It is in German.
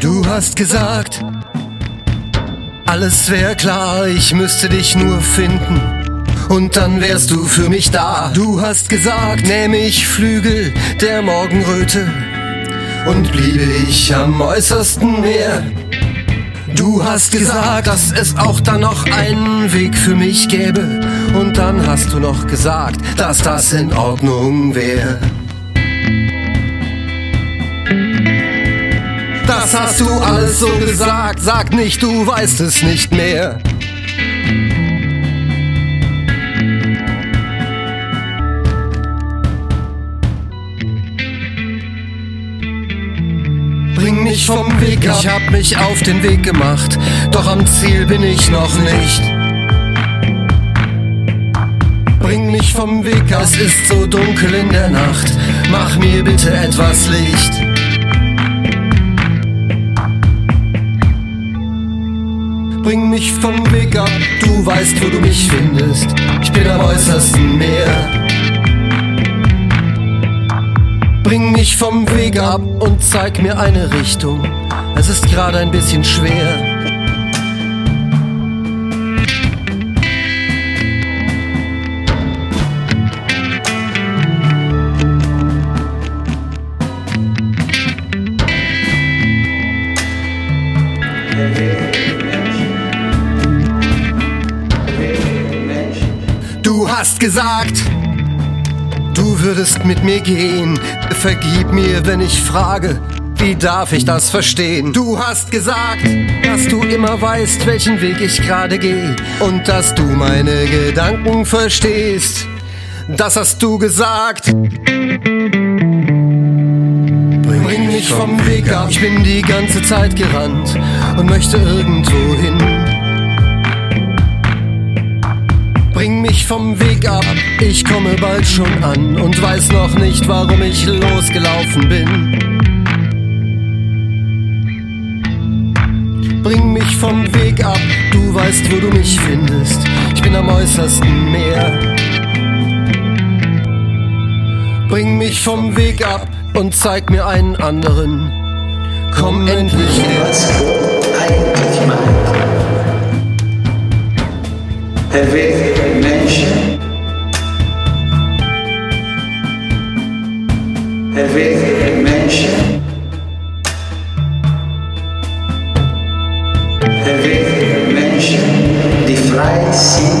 Du hast gesagt, alles wäre klar, ich müsste dich nur finden. Und dann wärst du für mich da. Du hast gesagt, nähme ich Flügel der Morgenröte und bliebe ich am äußersten Meer. Du hast gesagt, dass es auch dann noch einen Weg für mich gäbe. Und dann hast du noch gesagt, dass das in Ordnung wäre. Das hast du alles so gesagt, sag nicht, du weißt es nicht mehr. Mich vom Weg ab, ich hab mich auf den Weg gemacht, doch am Ziel bin ich noch nicht. Bring mich vom Weg ab, es ist so dunkel in der Nacht, mach mir bitte etwas Licht. Bring mich vom Weg ab, du weißt, wo du mich findest. Ich bin am äußersten Meer. Bring mich vom Weg ab und zeig mir eine Richtung. Es ist gerade ein bisschen schwer. Du hast gesagt, du würdest mit mir gehen. Vergib mir, wenn ich frage, wie darf ich das verstehen? Du hast gesagt, dass du immer weißt, welchen Weg ich gerade gehe und dass du meine Gedanken verstehst. Das hast du gesagt. Bring mich vom Weg ab, ich bin die ganze Zeit gerannt und möchte irgendwo hin. Bring mich vom Weg ab, ich komme bald schon an und weiß noch nicht, warum ich losgelaufen bin. Bring mich vom Weg ab, du weißt, wo du mich findest. Ich bin am äußersten Meer. Bring mich vom Weg ab und zeig mir einen anderen. Komm endlich her. attention. The great the fly scene.